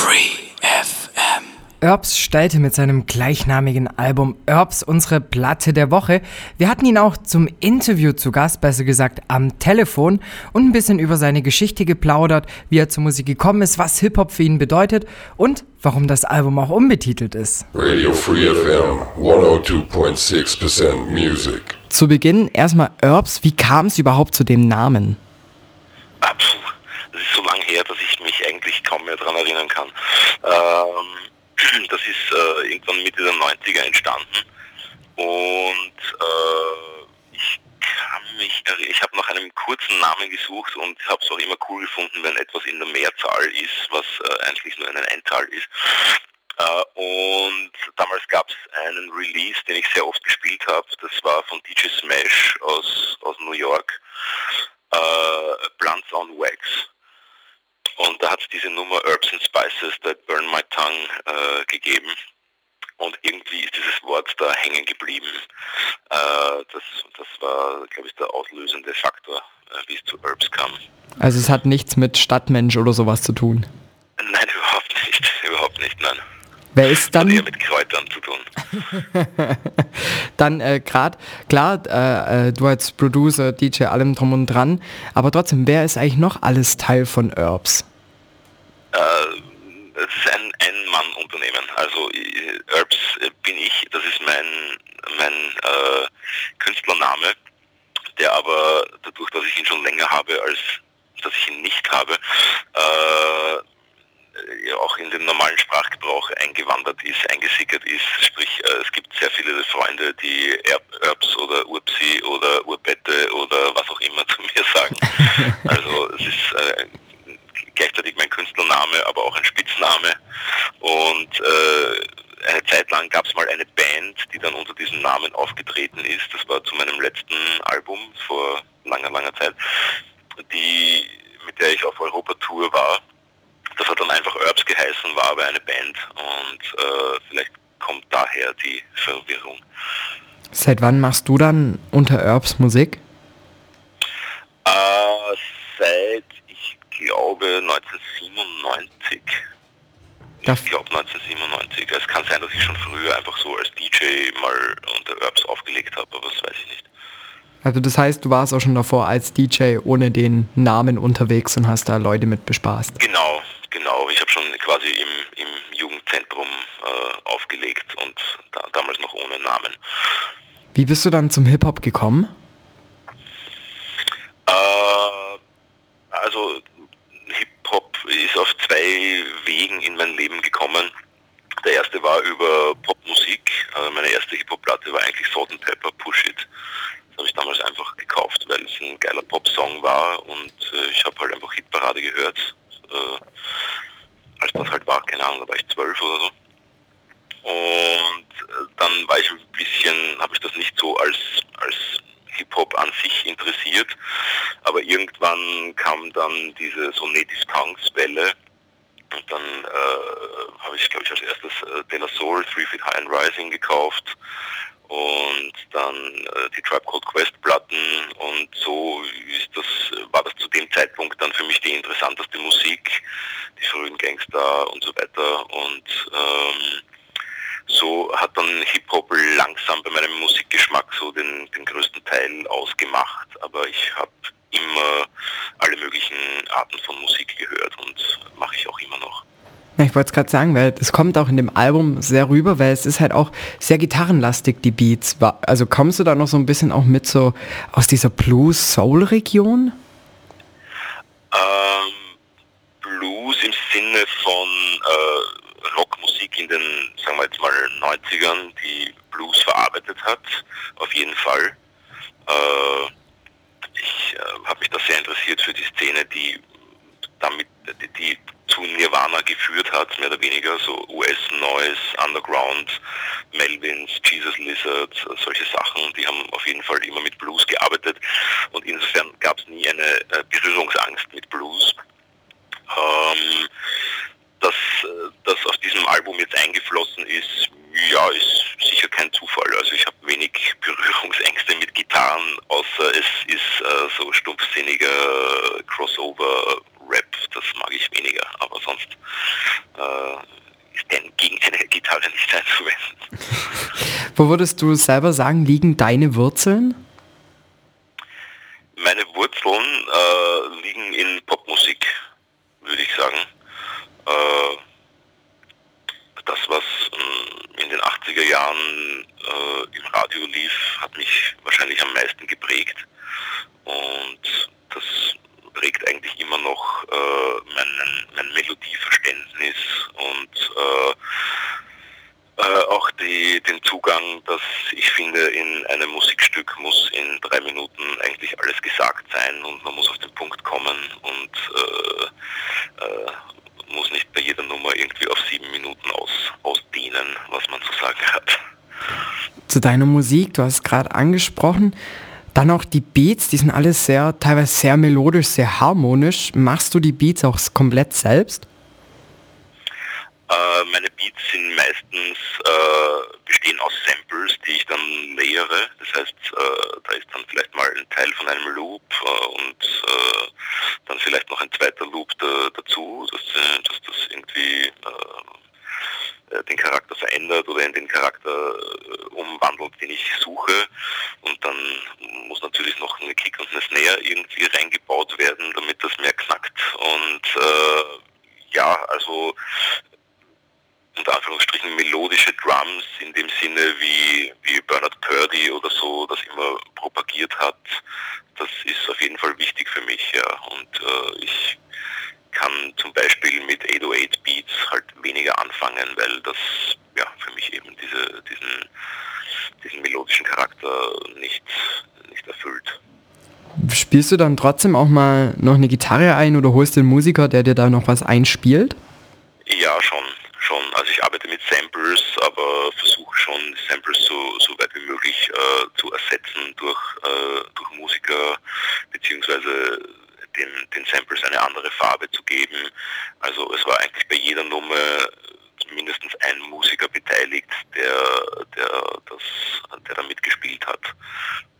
Free FM. Erbs stellte mit seinem gleichnamigen Album Erbs unsere Platte der Woche. Wir hatten ihn auch zum Interview zu Gast, besser gesagt am Telefon und ein bisschen über seine Geschichte geplaudert, wie er zur Musik gekommen ist, was Hip-Hop für ihn bedeutet und warum das Album auch unbetitelt ist. Radio Free FM 102.6% Music. Zu Beginn erstmal Erbs, wie kam es überhaupt zu dem Namen? Ah, das ist so lange her, dass ich mich eigentlich kaum mehr daran erinnern kann. Ähm, das ist äh, irgendwann Mitte der 90er entstanden und äh, ich kann mich, ich habe nach einem kurzen Namen gesucht und habe es auch immer cool gefunden, wenn etwas in der Mehrzahl ist, was äh, eigentlich nur eine Einzahl ist. Äh, und damals gab es einen Release, den ich sehr oft gespielt habe. Das war von DJ Smash aus, aus New York. Äh, Blunts on Wax. Und da hat es diese Nummer Herbs and Spices That Burn My Tongue äh, gegeben. Und irgendwie ist dieses Wort da hängen geblieben. Äh, das, das war, glaube ich, der auslösende Faktor, äh, wie es zu Herbs kam. Also es hat nichts mit Stadtmensch oder sowas zu tun? Nein, überhaupt nicht. Überhaupt nicht, nein. Wer ist dann? Hat eher mit Kräutern zu tun. dann äh, gerade, klar, äh, äh, du als Producer, DJ, allem drum und dran, aber trotzdem, wer ist eigentlich noch alles Teil von Herbs? Äh, es ist ein Ein-Mann-Unternehmen. Also Herbs bin ich, das ist mein, mein äh, Künstlername, der aber dadurch, dass ich ihn schon länger habe, als dass ich ihn nicht habe, äh, auch in den normalen Sprachgebrauch eingewandert ist, eingesickert ist. Sprich, äh, es gibt sehr viele Freunde, die Erbs oder Urpsi oder Urbette oder was auch immer zu mir sagen. Also es ist äh, gleichzeitig mein Künstlername, aber auch ein Spitzname. Und äh, eine Zeit lang gab es mal eine Band, die dann unter diesem Namen aufgetreten ist. Das war zu meinem letzten Album vor langer, langer Zeit, die, mit der ich auf Europa-Tour war. Das hat dann einfach Herbs geheißen, war aber eine Band und äh, vielleicht kommt daher die Verwirrung. Seit wann machst du dann unter Herbs Musik? Äh, seit glaube 1997. Das ich glaube 1997. Es kann sein, dass ich schon früher einfach so als DJ mal unter Herbs aufgelegt habe, aber das weiß ich nicht. Also das heißt, du warst auch schon davor als DJ ohne den Namen unterwegs und hast da Leute mit bespaßt. Genau, genau. Ich habe schon quasi im, im Jugendzentrum äh, aufgelegt und da, damals noch ohne Namen. Wie bist du dann zum Hip-Hop gekommen? Äh, also Hip-Hop ist auf zwei Wegen in mein Leben gekommen. Der erste war über Popmusik. Also meine erste Hip-Hop-Platte war eigentlich Salt and Pepper Push It. Das habe ich damals einfach gekauft, weil es ein geiler Pop-Song war und äh, ich habe halt einfach Hitparade gehört. Äh, als das halt war, keine Ahnung, da war ich zwölf oder so. Und äh, dann war ich ein bisschen, habe ich das nicht so als, als Hip-Hop an sich interessiert. Aber irgendwann kam dann diese so Native Tongues Welle und dann äh, habe ich, glaube ich, als erstes äh, De La Soul, Three Feet High and Rising gekauft. Und dann äh, die Tribe Called Quest Platten. Und so ist das, war das zu dem Zeitpunkt dann für mich die interessanteste Musik, die frühen Gangster und so weiter. Und ähm, so hat dann Hip-Hop langsam bei meinem Musikgeschmack so den, den größten Teil ausgemacht, aber ich habe immer alle möglichen Arten von Musik gehört und mache ich auch immer noch. Ja, ich wollte es gerade sagen, weil es kommt auch in dem Album sehr rüber, weil es ist halt auch sehr gitarrenlastig, die Beats. Also kommst du da noch so ein bisschen auch mit so aus dieser Blues-Soul-Region? Ähm, Blues im Sinne von äh, Rockmusik in den, sagen wir jetzt mal, 90ern, die Blues verarbeitet hat, auf jeden Fall. Äh, ich äh, habe mich da sehr interessiert für die Szene, die damit, die, die zu Nirvana geführt hat, mehr oder weniger, so US-Noise, Underground, Melvins, Jesus Lizard, solche Sachen, die haben auf jeden Fall immer mit Blues gearbeitet und insofern gab es nie eine äh, Berührungsangst mit Blues. Ähm, dass das aus diesem Album jetzt eingeflossen ist, ja, ist sicher kein Zufall. Also ich habe wenig Berührungsängste mit Gitarren, außer es ist äh, so stumpfsinniger Crossover-Rap, das mag ich weniger. Aber sonst äh, Gitarre nicht einzuwenden. Wo würdest du selber sagen, liegen deine Wurzeln? Meine Wurzeln äh, liegen in Popmusik, würde ich sagen. Äh, das, was äh, in den 80er Jahren äh, im Radio lief, hat mich wahrscheinlich am meisten geprägt. Und das prägt eigentlich immer noch äh, mein, mein Melodieverständnis und äh, äh, auch die, den Zugang, dass ich finde, in einem Musikstück muss in drei Minuten eigentlich alles gesagt sein und man muss auf den Punkt kommen und äh, äh, muss nicht bei jeder Nummer irgendwie auf sieben Minuten aus, ausdehnen, was man zu sagen hat. Zu deiner Musik, du hast gerade angesprochen, dann auch die Beats, die sind alles sehr, teilweise sehr melodisch, sehr harmonisch. Machst du die Beats auch komplett selbst? Äh, meine Beats sind meistens äh, bestehen aus Samples, die ich dann layere. Das heißt, äh, da ist dann vielleicht mal ein Teil von einem Loop äh, und äh, dann vielleicht noch ein zweiter Loop da, dazu, dass, äh, dass das irgendwie den Charakter verändert oder in den Charakter umwandelt, den ich suche. Und dann muss natürlich noch eine Kick und eine Snare irgendwie reingebaut werden, damit das mehr knackt. Und ja, also unter Anführungsstrichen melodische Drums in dem Sinne wie, wie Bernard Purdy oder so das immer propagiert hat, das ist auf jeden Fall wichtig für mich, ja. Und äh, ich kann zum Beispiel mit 808 Beats halt weniger anfangen, weil das ja für mich eben diese, diesen, diesen melodischen Charakter nicht, nicht erfüllt. Spielst du dann trotzdem auch mal noch eine Gitarre ein oder holst du einen Musiker, der dir da noch was einspielt? Ja, schon schon, also ich arbeite mit Samples, aber versuche schon Samples so, so weit wie möglich äh, zu ersetzen durch, äh, durch Musiker beziehungsweise den, den Samples eine andere Farbe zu geben. Also es war eigentlich bei jeder Nummer mindestens ein Musiker beteiligt, der, der, das, der da mitgespielt hat.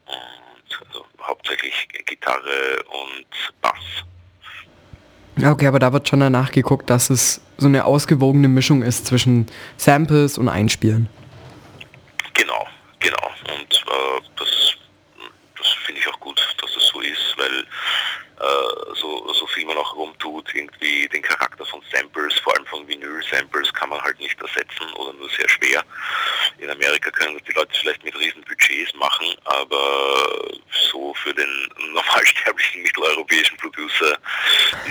Und also hauptsächlich Gitarre und Bass. Okay, aber da wird schon danach geguckt, dass es so eine ausgewogene Mischung ist zwischen Samples und Einspielen. Genau, genau. Und äh, das, finde ich auch gut, dass das so ist, weil äh, man auch rumtut, irgendwie den Charakter von Samples, vor allem von Vinyl-Samples, kann man halt nicht ersetzen oder nur sehr schwer. In Amerika können die Leute vielleicht mit riesen Budgets machen, aber so für den normalsterblichen mitteleuropäischen Producer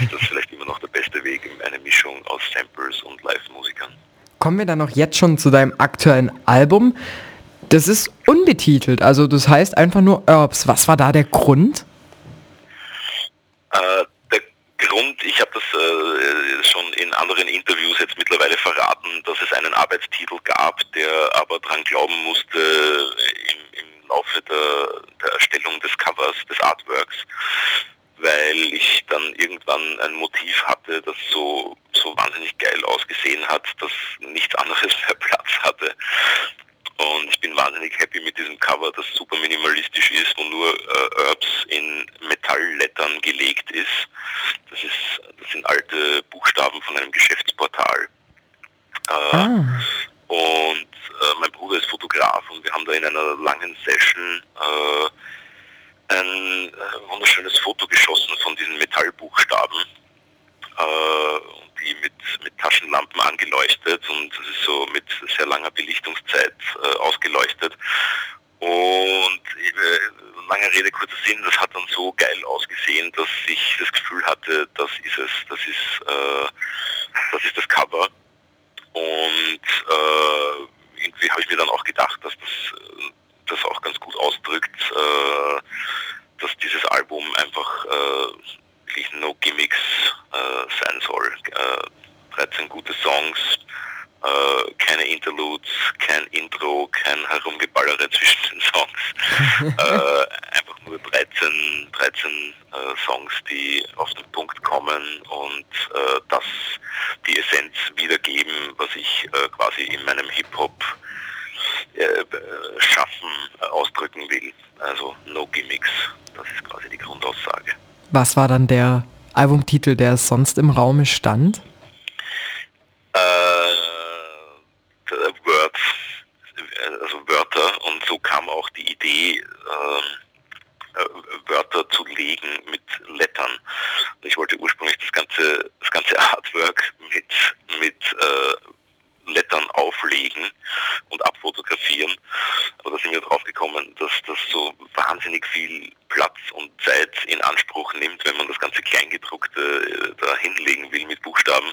ist das vielleicht immer noch der beste Weg, eine Mischung aus Samples und Live-Musikern. Kommen wir dann noch jetzt schon zu deinem aktuellen Album. Das ist unbetitelt, also das heißt einfach nur Herbs. Was war da der Grund? Äh, der Grund, ich habe das äh, schon in anderen Interviews jetzt mittlerweile verraten, dass es einen Arbeitstitel gab, der aber dran glauben musste im, im Laufe der, der Erstellung des Covers, des Artworks, weil ich dann irgendwann ein Motiv hatte, das so, so wahnsinnig geil ausgesehen hat, dass nichts anderes mehr Platz hatte. Und ich bin wahnsinnig happy mit diesem Cover, das super minimalistisch ist, wo nur äh, Herbs in Metalllettern gelegt ist. Das, ist. das sind alte Buchstaben von einem Geschäftsportal. Äh, ah. Und äh, mein Bruder ist Fotograf und wir haben da in einer langen Session äh, ein äh, wunderschönes Foto geschossen von diesen Metallbuchstaben. Äh, mit, Taschenlampen angeleuchtet und das ist so mit sehr langer Belichtungszeit äh, ausgeleuchtet. Und äh, lange Rede, kurzer Sinn, das hat dann so geil ausgesehen, dass ich das Gefühl hatte, das ist es, das ist, äh, das, ist das Cover. Und äh, irgendwie habe ich mir dann auch gedacht, dass das, äh, das auch ganz gut ausdrückt, äh, dass dieses Album einfach wirklich no gimmicks äh, sein soll. Äh, 13 gute Songs, äh, keine Interludes, kein Intro, kein Herumgeballere zwischen den Songs. äh, einfach nur 13, 13 äh, Songs, die auf den Punkt kommen und äh, das die Essenz wiedergeben, was ich äh, quasi in meinem Hip-Hop äh, schaffen, ausdrücken will. Also no gimmicks. Das ist quasi die Grundaussage. Was war dann der Albumtitel, der sonst im Raume stand? Äh, Idee, äh, Wörter zu legen mit Lettern. Ich wollte ursprünglich das ganze, das ganze Artwork mit, mit äh, Lettern auflegen und abfotografieren. Aber da sind wir drauf gekommen, dass das so wahnsinnig viel Platz und Zeit in Anspruch nimmt, wenn man das ganze Kleingedruckte äh, da hinlegen will mit Buchstaben,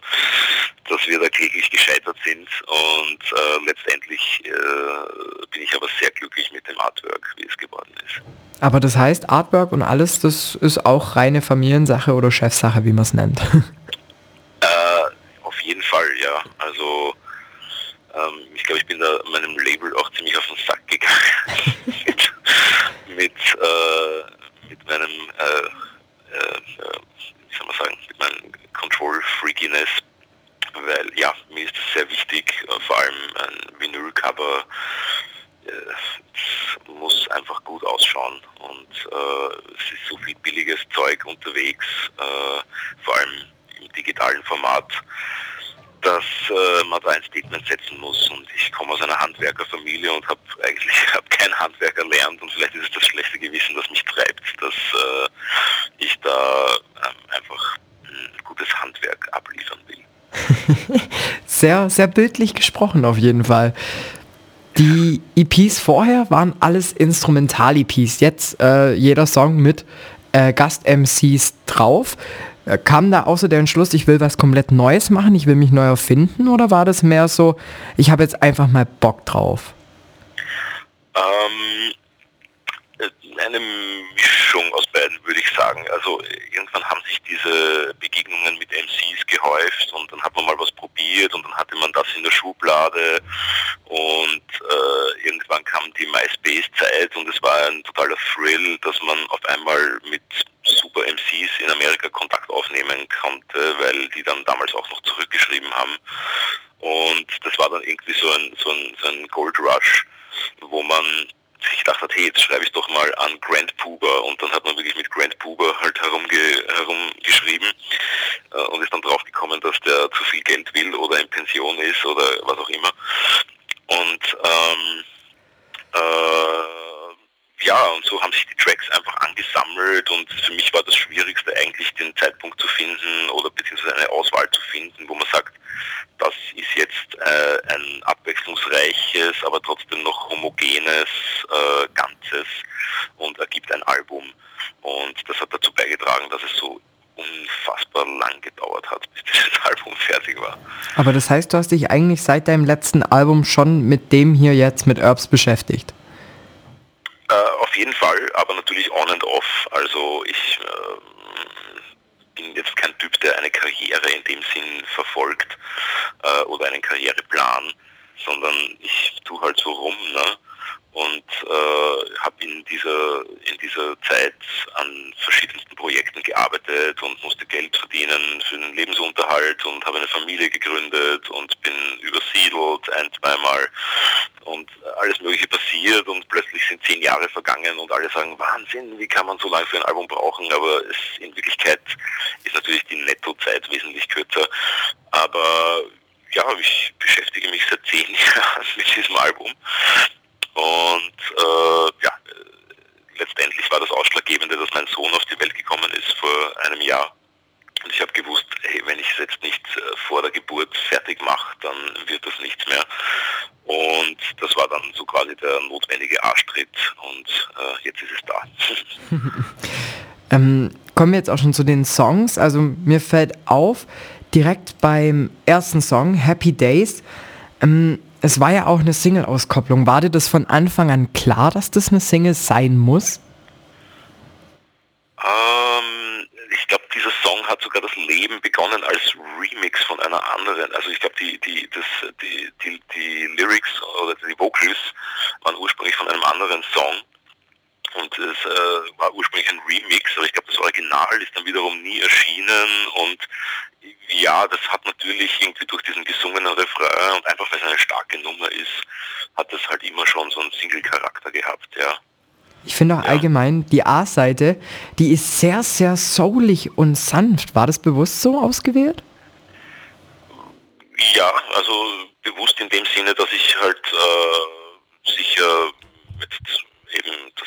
dass wir da kläglich gescheitert sind und äh, letztendlich äh, bin ich aber sehr glücklich mit dem Artwork, wie es geworden ist. Aber das heißt, Artwork und alles, das ist auch reine Familiensache oder Chefsache, wie man es nennt. äh, auf jeden Fall, ja. Also ähm, ich glaube, ich bin da meinem Label auch ziemlich auf den Sack gegangen mit, mit, äh, mit meinem, äh, äh, wie soll man sagen, mit meinem Control-Freakiness, weil ja, mir ist das sehr wichtig, äh, vor allem ein Vinyl-Cover äh, muss einfach gut ausschauen und äh, es ist so viel billiges Zeug unterwegs, äh, vor allem im digitalen Format dass äh, man da ein Statement setzen muss. Und ich komme aus einer Handwerkerfamilie und habe eigentlich hab kein Handwerk erlernt und vielleicht ist es das schlechte Gewissen, das mich treibt, dass äh, ich da ähm, einfach ein gutes Handwerk abliefern will. sehr, sehr bildlich gesprochen auf jeden Fall. Die EPs vorher waren alles Instrumental-EPs. Jetzt äh, jeder Song mit äh, Gast-MCs drauf. Äh, kam da außer der Entschluss, ich will was komplett Neues machen, ich will mich neu erfinden oder war das mehr so, ich habe jetzt einfach mal Bock drauf? Ähm, eine Mischung aus beiden, würde ich sagen. Also irgendwann haben sich diese Begegnungen mit MCs gehäuft und dann hat man mal was probiert und dann hatte man das in der Schublade und äh, irgendwann kam die MySpace-Zeit und es war ein totaler Thrill, dass man auf einmal mit super MCs in Amerika Kontakt aufnehmen konnte, weil die dann damals auch noch zurückgeschrieben haben. Und das war dann irgendwie so ein, so ein, so ein Gold Rush, wo man sich gedacht hat, hey, jetzt schreibe ich doch mal an Grant Puber und dann hat man wirklich mit Grant Puber halt herumge herumgeschrieben äh, und ist dann drauf gekommen, dass der zu viel Geld will oder in Pension ist oder was auch immer. Und ähm, äh, ja, und so haben sich die Tracks einfach angesammelt und für mich war das Schwierigste eigentlich den Zeitpunkt zu finden oder beziehungsweise eine Auswahl zu finden, wo man sagt, das ist jetzt äh, ein abwechslungsreiches, aber trotzdem noch homogenes äh, Ganzes und ergibt ein Album. Und das hat dazu beigetragen, dass es so unfassbar lang gedauert hat, bis dieses Album fertig war. Aber das heißt, du hast dich eigentlich seit deinem letzten Album schon mit dem hier jetzt mit Herbs beschäftigt? Äh, auf jeden Fall, aber natürlich on and off. Also ich äh, bin jetzt kein Typ, der eine Karriere in dem Sinn verfolgt äh, oder einen Karriereplan, sondern ich tue halt so rum. Ne? Und äh, habe in dieser, in dieser Zeit an verschiedensten Projekten gearbeitet und musste Geld verdienen für den Lebensunterhalt und habe eine Familie gegründet und bin übersiedelt ein, zweimal und alles Mögliche passiert und plötzlich sind zehn Jahre vergangen und alle sagen, Wahnsinn, wie kann man so lange für ein Album brauchen, aber es, in Wirklichkeit ist natürlich die Nettozeit wesentlich kürzer, aber ja, ich beschäftige mich seit zehn Jahren mit diesem Album und äh, ja, letztendlich war das Ausschlaggebende, dass mein Sohn auf die Welt gekommen ist vor einem Jahr. Und ich habe gewusst, hey, wenn ich es jetzt nicht äh, vor der Geburt fertig mache, dann wird das nichts mehr. Und das war dann so quasi der notwendige Arschtritt und äh, jetzt ist es da. ähm, kommen wir jetzt auch schon zu den Songs. Also mir fällt auf, direkt beim ersten Song, Happy Days, ähm, es war ja auch eine Single-Auskopplung. War dir das von Anfang an klar, dass das eine Single sein muss? Ähm, ich glaube, dieser Song hat sogar das Leben begonnen als Remix von einer anderen. Also ich glaube, die, die, die, die, die Lyrics oder die Vocals waren ursprünglich von einem anderen Song. Und es äh, war ursprünglich ein Remix, aber ich glaube, das Original ist dann wiederum nie erschienen. Und ja, das hat natürlich irgendwie durch diesen gesungenen Refrain und einfach weil es eine starke Nummer ist, hat das halt immer schon so einen Single-Charakter gehabt, ja. Ich finde auch ja. allgemein, die A-Seite, die ist sehr, sehr soulig und sanft. War das bewusst so ausgewählt? Ja, also bewusst in dem Sinne, dass ich halt äh, sicher mit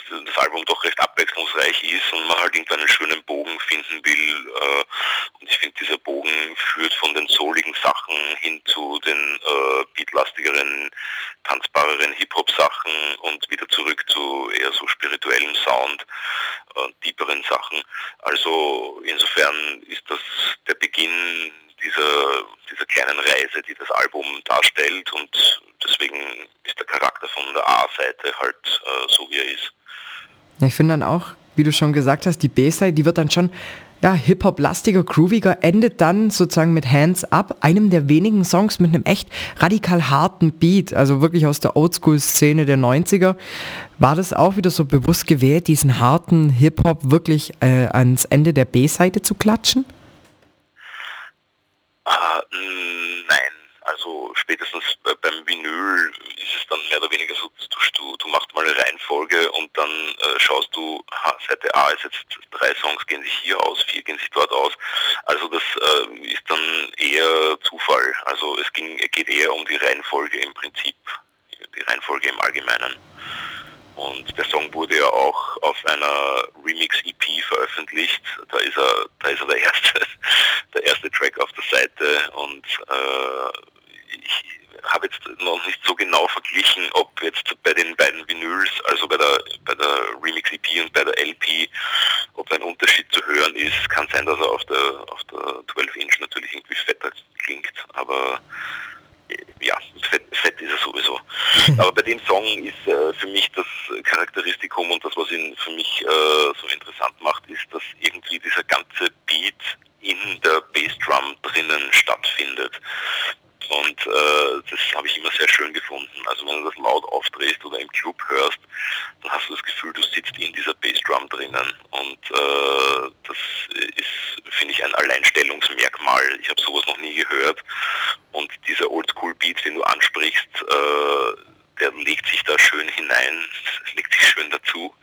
das Album doch recht abwechslungsreich ist und man halt irgendwann einen schönen Bogen finden will. Äh, und ich finde, dieser Bogen führt von den souligen Sachen hin zu den äh, beatlastigeren, tanzbareren Hip-Hop-Sachen und wieder zurück zu eher so spirituellem Sound, äh, tieferen Sachen. Also insofern ist das der Beginn dieser, dieser kleinen Reise, die das Album darstellt und deswegen ist der Charakter von der A-Seite halt äh, so, wie er ist. Ja, ich finde dann auch, wie du schon gesagt hast, die B-Seite, die wird dann schon ja, Hip-Hop-lastiger, grooviger, endet dann sozusagen mit Hands Up, einem der wenigen Songs mit einem echt radikal harten Beat, also wirklich aus der Oldschool-Szene der 90er. War das auch wieder so bewusst gewählt, diesen harten Hip-Hop wirklich äh, ans Ende der B-Seite zu klatschen? Ah, nein, also spätestens beim Vinyl ist es dann mehr oder weniger so, du, du machst mal eine Reihenfolge und dann äh, schaust du, ha, Seite A ist jetzt drei Songs gehen sich hier aus, vier gehen sich dort aus. Also das äh, ist dann eher Zufall. Also es ging, geht eher um die Reihenfolge im Prinzip, die Reihenfolge im Allgemeinen. Und der Song wurde ja auch auf einer Remix-EP veröffentlicht. Da ist er, da ist er der erste, der erste Track auf der Seite und äh, ich habe jetzt noch nicht so genau verglichen, ob jetzt bei den beiden Vinyls, also bei der, bei der Remix EP und bei der LP, ob ein Unterschied zu hören ist. Kann sein, dass er auf der, auf der 12 Inch natürlich irgendwie fetter klingt, aber ja, fett, fett ist er sowieso. Aber bei dem Song ist äh, für mich das Charakteristikum und das, was ihn für mich äh, so interessant macht, ist, dass irgendwie dieser ganze Beat in der Bassdrum drinnen stattfindet. Und äh, das habe ich immer sehr schön gefunden. Also wenn du das laut aufdrehst oder im Club hörst, dann hast du das Gefühl, du sitzt in dieser Bassdrum drinnen. Und äh, das ist, finde ich, ein Alleinstellungsmerkmal. Ich habe sowas noch nie gehört. Und dieser Oldschool-Beat, den du ansprichst, äh, der legt sich da schön hinein, legt sich schön dazu.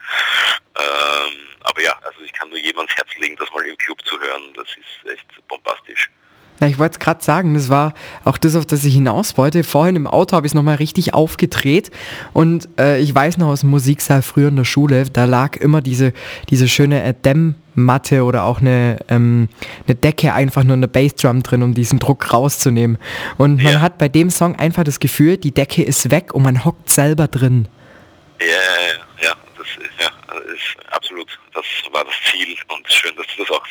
Ähm, aber ja, also ich kann nur jedem ans Herz legen, das mal im Club zu hören. Das ist echt bombastisch. Ja, ich wollte es gerade sagen, das war auch das, auf das ich hinaus wollte. Vorhin im Auto habe ich es nochmal richtig aufgedreht und äh, ich weiß noch aus dem Musiksaal früher in der Schule, da lag immer diese, diese schöne äh, Dämmmatte oder auch eine, ähm, eine Decke einfach nur in der Bassdrum drin, um diesen Druck rauszunehmen. Und man ja. hat bei dem Song einfach das Gefühl, die Decke ist weg und man hockt selber drin. Ja, ja, ja, das ist, ja, ist absolut, das war das Ziel und schön, dass du das auch.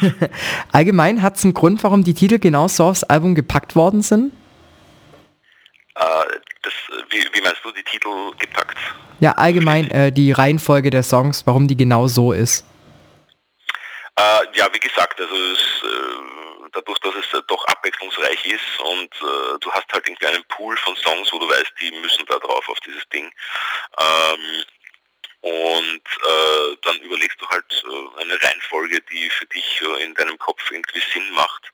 Allgemein hat es einen Grund, warum die Titel genau so aufs Album gepackt worden sind? Äh, das, wie, wie, meinst du die Titel gepackt? Ja, allgemein äh, die Reihenfolge der Songs, warum die genau so ist. Äh, ja, wie gesagt, also es, äh, dadurch, dass es äh, doch abwechslungsreich ist und äh, du hast halt einen Pool von Songs, wo du weißt, die müssen da drauf auf dieses Ding. Ähm, und äh, dann überlegst du halt äh, eine Reihenfolge, die für dich äh, in deinem Kopf irgendwie Sinn macht.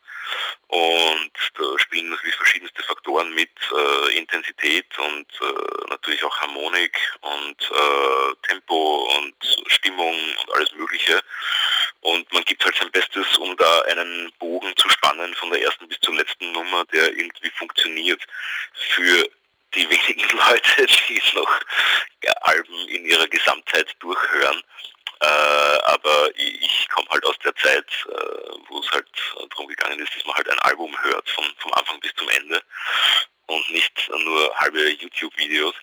Und da spielen natürlich verschiedenste Faktoren mit, äh, Intensität und äh, natürlich auch Harmonik und äh, Tempo und Stimmung und alles Mögliche. Und man gibt halt sein Bestes, um da einen Bogen zu spannen von der ersten bis zur letzten Nummer, der irgendwie funktioniert für die wenigen Leute, die noch ja, Alben in ihrer Gesamtheit durchhören. Äh, aber ich, ich komme halt aus der Zeit, äh, wo es halt darum gegangen ist, dass man halt ein Album hört, von, vom Anfang bis zum Ende und nicht nur halbe YouTube-Videos.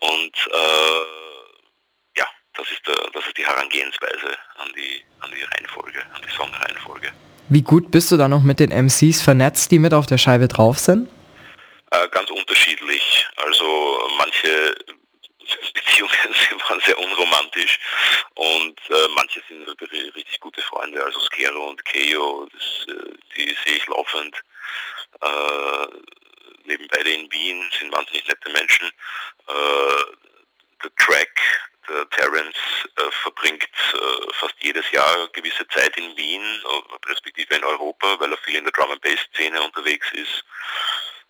Und äh, ja, das ist, der, das ist die Herangehensweise an die, an die Reihenfolge, an die Songreihenfolge. Wie gut bist du da noch mit den MCs vernetzt, die mit auf der Scheibe drauf sind? Äh, ganz unterschiedlich. Also manche Beziehungen waren sehr unromantisch und äh, manche sind richtig gute Freunde, also Skero und Keo, das, äh, die sehe ich laufend. Äh, leben beide in Wien, sind wahnsinnig nette Menschen. Äh, der Track, der Terence, äh, verbringt äh, fast jedes Jahr gewisse Zeit in Wien, respektive in Europa, weil er viel in der Drum and Bass Szene unterwegs ist.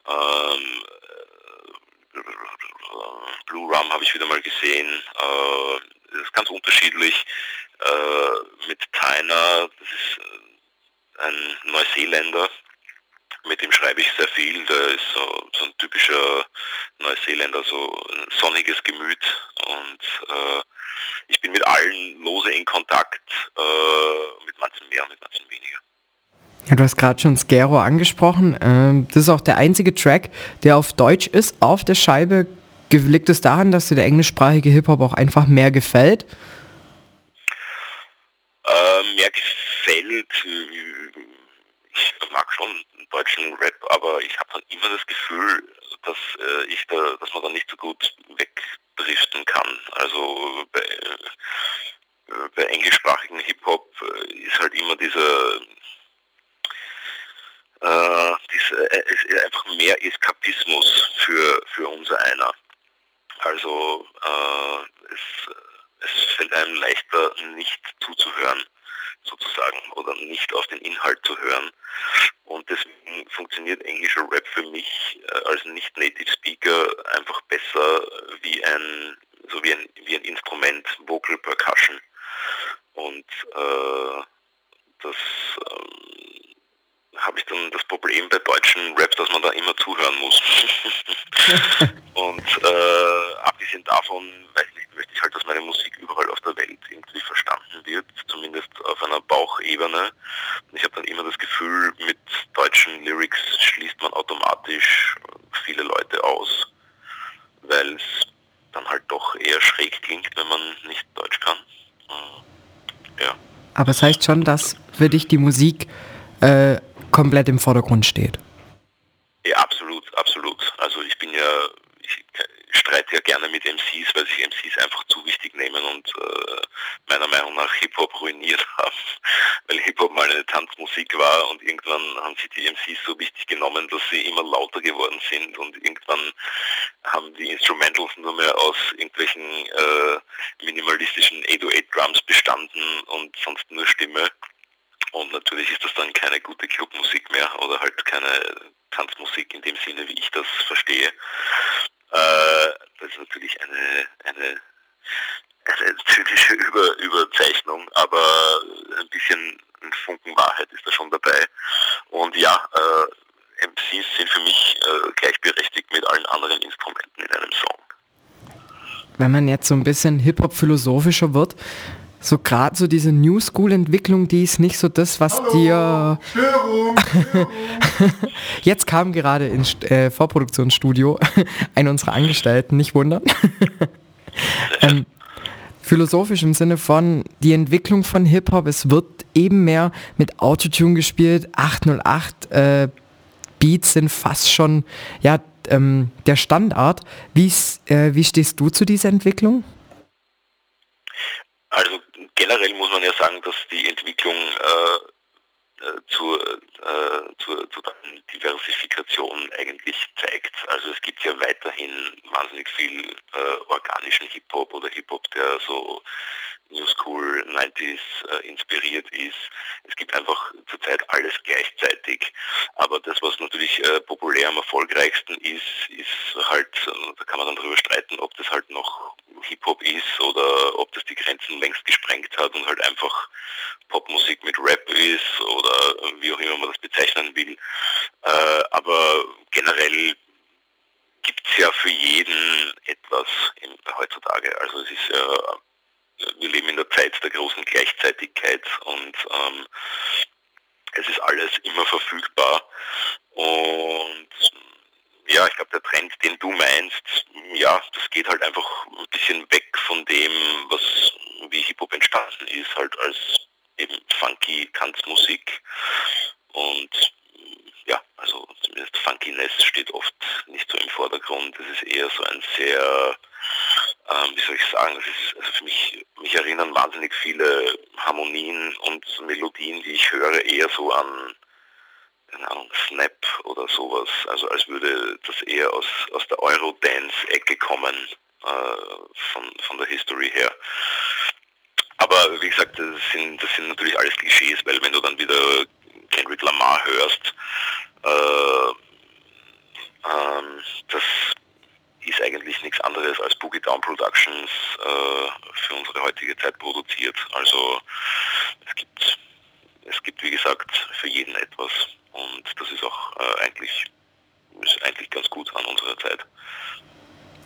Ähm, Blue Rum habe ich wieder mal gesehen. Äh, das ist ganz unterschiedlich. Äh, mit Tyner, das ist äh, ein Neuseeländer, mit dem schreibe ich sehr viel. Der ist so, so ein typischer Neuseeländer, so ein sonniges Gemüt und äh, ich bin mit allen lose in Kontakt, äh, mit manchen mehr, mit manchen weniger. Ja, du hast gerade schon Skero angesprochen. Ähm, das ist auch der einzige Track, der auf Deutsch ist, auf der Scheibe. Liegt es daran, dass dir der englischsprachige Hip-Hop auch einfach mehr gefällt? Äh, mehr gefällt, äh, ich mag schon deutschen Rap, aber ich habe dann immer das Gefühl, dass äh, ich da, dass man da nicht so gut wegdriften kann. Also bei, äh, bei englischsprachigen Hip-Hop äh, ist halt immer dieser äh, äh, ist einfach mehr Eskapismus für, für unser einer. Also äh, es, es fällt einem leichter, nicht zuzuhören, sozusagen, oder nicht auf den Inhalt zu hören. Und deswegen funktioniert englischer Rap für mich äh, als Nicht-Native Speaker einfach besser wie ein, so wie ein, wie ein Instrument, Vocal Percussion. Und äh, das ähm, habe ich dann das Problem bei deutschen Rap, dass man da immer zuhören muss. und äh, abgesehen davon weiß nicht, möchte ich halt, dass meine Musik überall auf der Welt irgendwie verstanden wird, zumindest auf einer Bauchebene. Und ich habe dann immer das Gefühl, mit deutschen Lyrics schließt man automatisch viele Leute aus, weil es dann halt doch eher schräg klingt, wenn man nicht Deutsch kann. Äh, ja. Aber es das heißt schon, dass für dich die Musik äh, komplett im Vordergrund steht. Ja, absolut, absolut. Also ich bin ja, ich streite ja gerne mit MCs, weil sich MCs einfach zu wichtig nehmen und äh, meiner Meinung nach Hip-Hop ruiniert haben, weil Hip-Hop mal eine Tanzmusik war und irgendwann haben sich die MCs so wichtig genommen, dass sie immer lauter geworden sind und irgendwann haben die Instrumentals nur mehr aus irgendwelchen äh, minimalistischen 808 Drums bestanden und sonst nur Stimme und natürlich ist das dann keine gute Clubmusik mehr oder halt keine Tanzmusik in dem Sinne, wie ich das verstehe. Äh, das ist natürlich eine, eine, eine typische Über, Überzeichnung, aber ein bisschen ein Funken Wahrheit ist da schon dabei. Und ja, äh, MCs sind für mich äh, gleichberechtigt mit allen anderen Instrumenten in einem Song. Wenn man jetzt so ein bisschen Hip-Hop-philosophischer wird, so gerade so diese New School Entwicklung, die ist nicht so das, was Hallo, dir Störung, Störung. jetzt kam gerade ins äh, Vorproduktionsstudio eine unserer Angestellten, nicht wundern. ähm, philosophisch im Sinne von die Entwicklung von Hip Hop, es wird eben mehr mit Autotune gespielt, 808 äh, Beats sind fast schon ja ähm, der Standard. Wie, äh, wie stehst du zu dieser Entwicklung? Also generell muss man ja sagen, dass die Entwicklung äh, äh zur, äh, zur, zur Diversifikation eigentlich zeigt. Also es gibt ja weiterhin wahnsinnig viel äh, organischen Hip-Hop oder Hip-Hop, der so New School 90s äh, inspiriert ist. Es gibt einfach zurzeit alles gleichzeitig. Aber das, was natürlich äh, populär am erfolgreichsten ist, ist halt, äh, da kann man dann darüber streiten, ob das halt noch Hip-Hop ist oder ob das die Grenzen längst gesprengt hat und halt einfach Popmusik mit Rap ist oder wie auch immer man das bezeichnen will. Äh, aber generell gibt es ja für jeden etwas in, heutzutage. Also es ist ja wir leben in der Zeit der großen Gleichzeitigkeit und ähm, es ist alles immer verfügbar. Und ja, ich glaube, der Trend, den du meinst, ja, das geht halt einfach ein bisschen weg von dem, was wie Hip-Hop entstanden ist, halt als eben funky Tanzmusik. Und ja, also zumindest Funkiness steht oft nicht so im Vordergrund. Es ist eher so ein sehr ähm, wie soll ich sagen, das ist also für mich, mich erinnern wahnsinnig viele Harmonien und Melodien, die ich höre, eher so an Ahnung, Snap oder sowas. Also als würde das eher aus, aus der Eurodance-Ecke kommen, äh, von, von der History her. Aber wie gesagt, das sind, das sind natürlich alles Klischees, weil wenn du dann wieder Kendrick Lamar hörst, äh, ähm, das eigentlich nichts anderes als Boogie Down Productions äh, für unsere heutige Zeit produziert. Also es gibt, es gibt wie gesagt für jeden etwas und das ist auch äh, eigentlich, ist eigentlich ganz gut an unserer Zeit.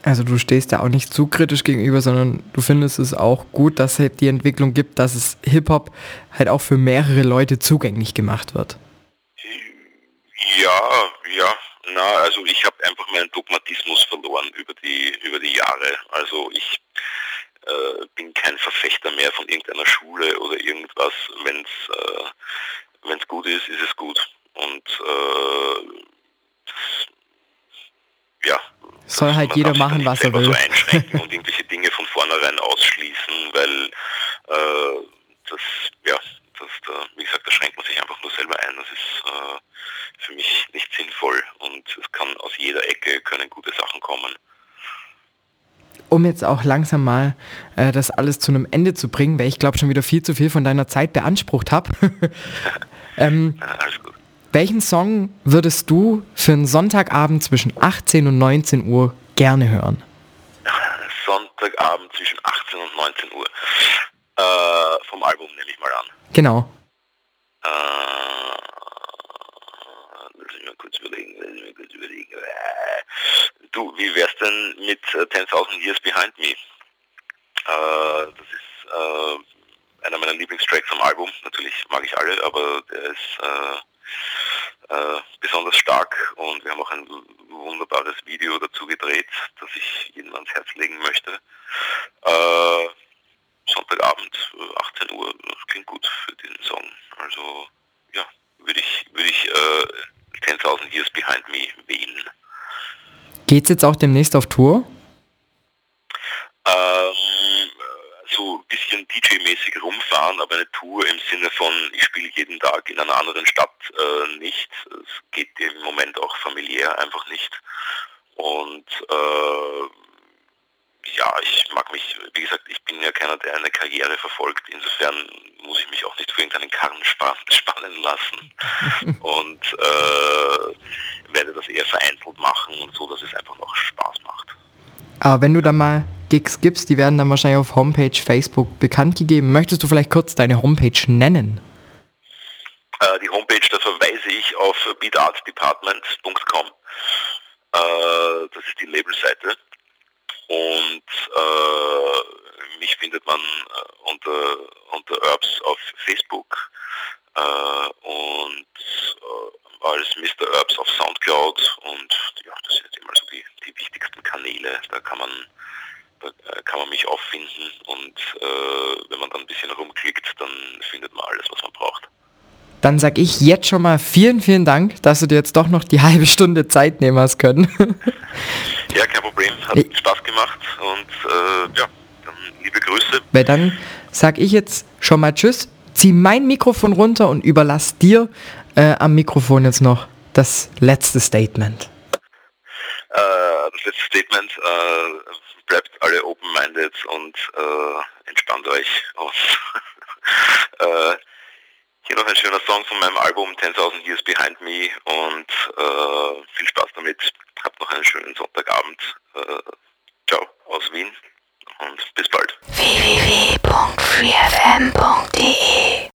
Also du stehst ja auch nicht zu kritisch gegenüber, sondern du findest es auch gut, dass es die Entwicklung gibt, dass es Hip-Hop halt auch für mehrere Leute zugänglich gemacht wird. Ja, ja, na, also ich habe einfach meinen Dogmatismus verloren über die über die Jahre. Also ich äh, bin kein Verfechter mehr von irgendeiner Schule oder irgendwas. Wenn es äh, wenn's gut ist, ist es gut. Und äh, ja. Soll halt jeder machen, was er will. So einschränken und irgendwelche Dinge von vornherein ausschließen, weil äh, das, ja, das, da, wie gesagt, da schränkt man sich einfach nur selber ein. Das ist äh, für mich nicht sinnvoll und es kann aus jeder Ecke können gute Sachen kommen. Um jetzt auch langsam mal äh, das alles zu einem Ende zu bringen, weil ich glaube schon wieder viel zu viel von deiner Zeit beansprucht habe. ähm. Welchen Song würdest du für einen Sonntagabend zwischen 18 und 19 Uhr gerne hören? Sonntagabend zwischen 18 und 19 Uhr. Äh, vom Album nehme ich mal an. Genau. Äh, lass mich mal kurz überlegen, lass mich mal kurz überlegen. Äh, du, wie wär's denn mit 10.000 äh, Years Behind Me? Äh, das ist äh, einer meiner Lieblingstracks am Album. Natürlich mag ich alle, aber der ist äh, äh, besonders stark und wir haben auch ein wunderbares Video dazu gedreht, das ich Ihnen ans Herz legen möchte. Äh, Sonntagabend, 18 äh, Uhr, das klingt gut für den Song. Also ja, würde ich, würde ich äh, 10.000 Years Behind Me wählen. Geht's jetzt auch demnächst auf Tour? Ähm, so ein bisschen DJ-mäßig rumfahren, aber eine Tour im Sinne von, ich spiele jeden Tag in einer anderen Stadt äh, nicht. Es geht im Moment auch familiär einfach nicht. Und äh, ja, ich mag mich, wie gesagt, ich bin ja keiner, der eine Karriere verfolgt. Insofern muss ich mich auch nicht für irgendeinen Karren spannen lassen. und äh, werde das eher vereinzelt machen und so, dass es einfach noch Spaß macht. Aber wenn du da mal Gigs gibst, die werden dann wahrscheinlich auf Homepage, Facebook bekannt gegeben. Möchtest du vielleicht kurz deine Homepage nennen? Äh, die Homepage, da verweise ich auf beatartdepartment.com. Äh, das ist die Labelseite. Und äh, mich findet man äh, unter, unter Herbs auf Facebook äh, und äh, als Mr. Herbs auf Soundcloud und ja, das sind immer so die, die wichtigsten Kanäle. Da kann man da äh, kann man mich auffinden und äh, wenn man dann ein bisschen rumklickt, dann findet man alles, was man braucht. Dann sag ich jetzt schon mal vielen, vielen Dank, dass du dir jetzt doch noch die halbe Stunde Zeit nehmen hast können. ja, kein Problem. Hat ich Spaß gemacht und äh, ja, dann liebe Grüße. Weil dann sag ich jetzt schon mal Tschüss, zieh mein Mikrofon runter und überlass dir äh, am Mikrofon jetzt noch das letzte Statement. Äh, das letzte Statement äh, bleibt alle open-minded und äh, entspannt euch. Und äh, hier noch ein schöner Song von meinem Album 10.000 Years Behind Me und äh, viel Spaß damit. Habt noch einen schönen Sonntagabend. Äh, ciao aus Wien und bis bald.